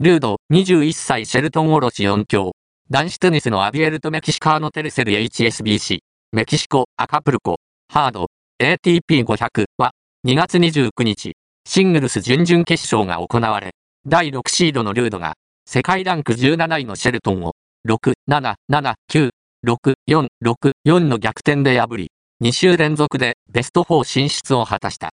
ルード、21歳シェルトンオロシ4強。男子テニスのアビエルとメキシカーノテルセル HSBC、メキシコ、アカプルコ、ハード、ATP500 は、2月29日、シングルス準々決勝が行われ、第6シードのルードが、世界ランク17位のシェルトンを、6、7、7、9、6、4、6、4の逆転で破り、2週連続でベスト4進出を果たした。